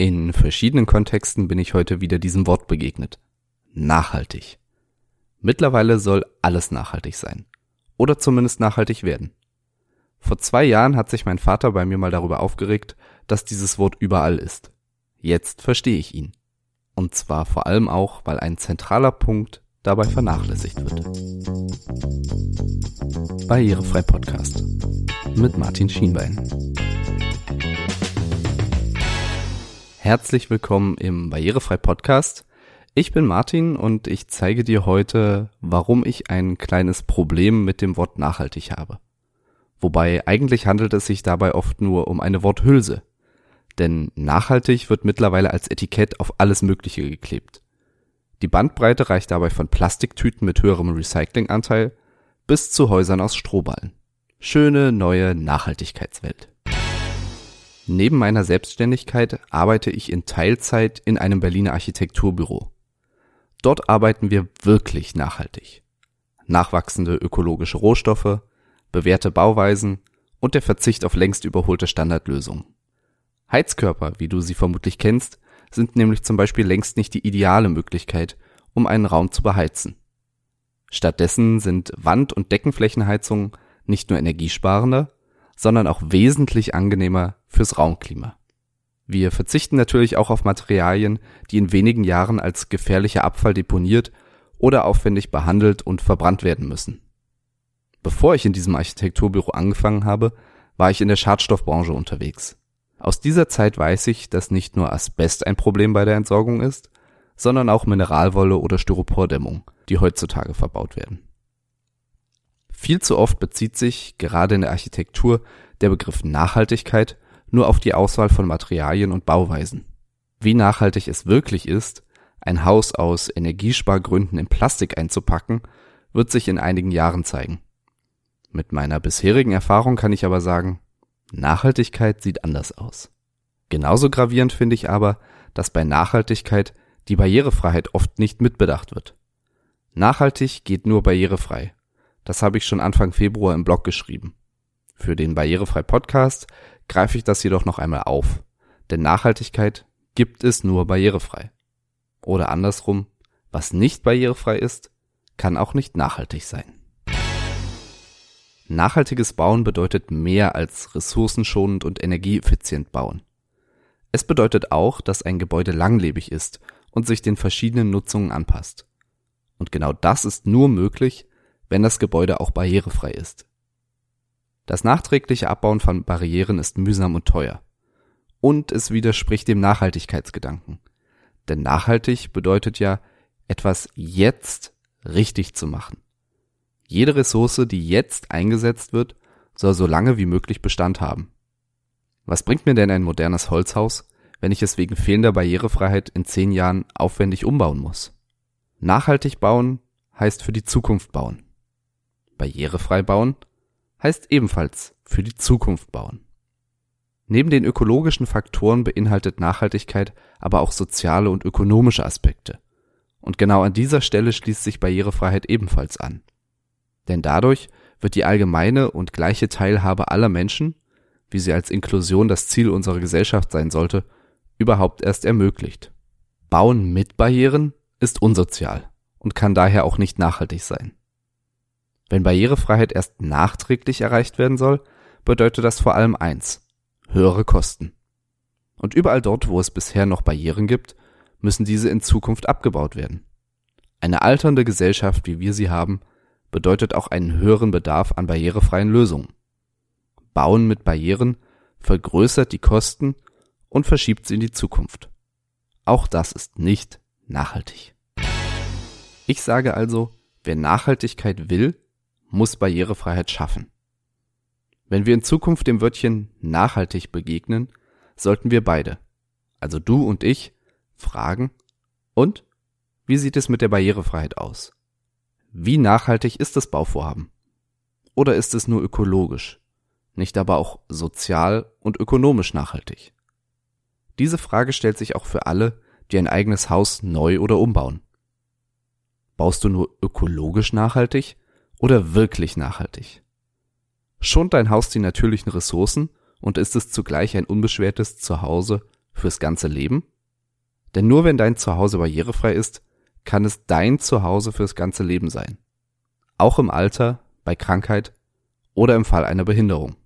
In verschiedenen Kontexten bin ich heute wieder diesem Wort begegnet. Nachhaltig. Mittlerweile soll alles nachhaltig sein. Oder zumindest nachhaltig werden. Vor zwei Jahren hat sich mein Vater bei mir mal darüber aufgeregt, dass dieses Wort überall ist. Jetzt verstehe ich ihn. Und zwar vor allem auch, weil ein zentraler Punkt dabei vernachlässigt wird. Barrierefrei Podcast mit Martin Schienbein. Herzlich willkommen im Barrierefrei Podcast. Ich bin Martin und ich zeige dir heute, warum ich ein kleines Problem mit dem Wort nachhaltig habe. Wobei eigentlich handelt es sich dabei oft nur um eine Worthülse. Denn nachhaltig wird mittlerweile als Etikett auf alles Mögliche geklebt. Die Bandbreite reicht dabei von Plastiktüten mit höherem Recyclinganteil bis zu Häusern aus Strohballen. Schöne neue Nachhaltigkeitswelt. Neben meiner Selbstständigkeit arbeite ich in Teilzeit in einem Berliner Architekturbüro. Dort arbeiten wir wirklich nachhaltig. Nachwachsende ökologische Rohstoffe, bewährte Bauweisen und der Verzicht auf längst überholte Standardlösungen. Heizkörper, wie du sie vermutlich kennst, sind nämlich zum Beispiel längst nicht die ideale Möglichkeit, um einen Raum zu beheizen. Stattdessen sind Wand- und Deckenflächenheizungen nicht nur energiesparender, sondern auch wesentlich angenehmer fürs Raumklima. Wir verzichten natürlich auch auf Materialien, die in wenigen Jahren als gefährlicher Abfall deponiert oder aufwendig behandelt und verbrannt werden müssen. Bevor ich in diesem Architekturbüro angefangen habe, war ich in der Schadstoffbranche unterwegs. Aus dieser Zeit weiß ich, dass nicht nur Asbest ein Problem bei der Entsorgung ist, sondern auch Mineralwolle oder Styropordämmung, die heutzutage verbaut werden. Viel zu oft bezieht sich, gerade in der Architektur, der Begriff Nachhaltigkeit nur auf die Auswahl von Materialien und Bauweisen. Wie nachhaltig es wirklich ist, ein Haus aus Energiespargründen in Plastik einzupacken, wird sich in einigen Jahren zeigen. Mit meiner bisherigen Erfahrung kann ich aber sagen, Nachhaltigkeit sieht anders aus. Genauso gravierend finde ich aber, dass bei Nachhaltigkeit die Barrierefreiheit oft nicht mitbedacht wird. Nachhaltig geht nur barrierefrei. Das habe ich schon Anfang Februar im Blog geschrieben. Für den Barrierefrei Podcast greife ich das jedoch noch einmal auf. Denn Nachhaltigkeit gibt es nur barrierefrei. Oder andersrum, was nicht barrierefrei ist, kann auch nicht nachhaltig sein. Nachhaltiges Bauen bedeutet mehr als ressourcenschonend und energieeffizient bauen. Es bedeutet auch, dass ein Gebäude langlebig ist und sich den verschiedenen Nutzungen anpasst. Und genau das ist nur möglich, wenn das Gebäude auch barrierefrei ist. Das nachträgliche Abbauen von Barrieren ist mühsam und teuer. Und es widerspricht dem Nachhaltigkeitsgedanken. Denn nachhaltig bedeutet ja, etwas jetzt richtig zu machen. Jede Ressource, die jetzt eingesetzt wird, soll so lange wie möglich Bestand haben. Was bringt mir denn ein modernes Holzhaus, wenn ich es wegen fehlender Barrierefreiheit in zehn Jahren aufwendig umbauen muss? Nachhaltig bauen heißt für die Zukunft bauen. Barrierefrei bauen heißt ebenfalls für die Zukunft bauen. Neben den ökologischen Faktoren beinhaltet Nachhaltigkeit aber auch soziale und ökonomische Aspekte. Und genau an dieser Stelle schließt sich Barrierefreiheit ebenfalls an. Denn dadurch wird die allgemeine und gleiche Teilhabe aller Menschen, wie sie als Inklusion das Ziel unserer Gesellschaft sein sollte, überhaupt erst ermöglicht. Bauen mit Barrieren ist unsozial und kann daher auch nicht nachhaltig sein. Wenn Barrierefreiheit erst nachträglich erreicht werden soll, bedeutet das vor allem eins, höhere Kosten. Und überall dort, wo es bisher noch Barrieren gibt, müssen diese in Zukunft abgebaut werden. Eine alternde Gesellschaft, wie wir sie haben, bedeutet auch einen höheren Bedarf an barrierefreien Lösungen. Bauen mit Barrieren vergrößert die Kosten und verschiebt sie in die Zukunft. Auch das ist nicht nachhaltig. Ich sage also, wer Nachhaltigkeit will, muss Barrierefreiheit schaffen. Wenn wir in Zukunft dem Wörtchen nachhaltig begegnen, sollten wir beide, also du und ich, fragen, und? Wie sieht es mit der Barrierefreiheit aus? Wie nachhaltig ist das Bauvorhaben? Oder ist es nur ökologisch, nicht aber auch sozial und ökonomisch nachhaltig? Diese Frage stellt sich auch für alle, die ein eigenes Haus neu oder umbauen. Baust du nur ökologisch nachhaltig oder wirklich nachhaltig? Schont dein Haus die natürlichen Ressourcen und ist es zugleich ein unbeschwertes Zuhause fürs ganze Leben? Denn nur wenn dein Zuhause barrierefrei ist, kann es dein Zuhause fürs ganze Leben sein. Auch im Alter, bei Krankheit oder im Fall einer Behinderung.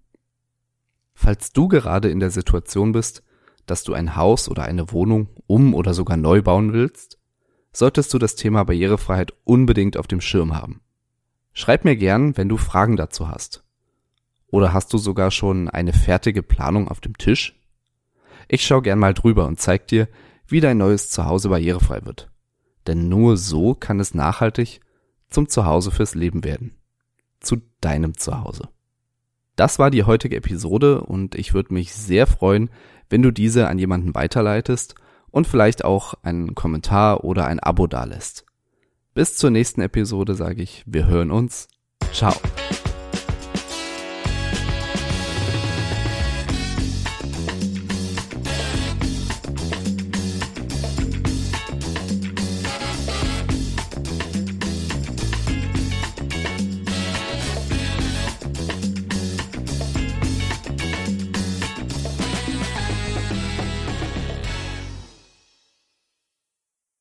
Falls du gerade in der Situation bist, dass du ein Haus oder eine Wohnung um oder sogar neu bauen willst, solltest du das Thema Barrierefreiheit unbedingt auf dem Schirm haben. Schreib mir gern, wenn du Fragen dazu hast. Oder hast du sogar schon eine fertige Planung auf dem Tisch? Ich schau gern mal drüber und zeig dir, wie dein neues Zuhause barrierefrei wird. Denn nur so kann es nachhaltig zum Zuhause fürs Leben werden. Zu deinem Zuhause. Das war die heutige Episode und ich würde mich sehr freuen, wenn du diese an jemanden weiterleitest und vielleicht auch einen Kommentar oder ein Abo dalässt. Bis zur nächsten Episode sage ich, wir hören uns. Ciao.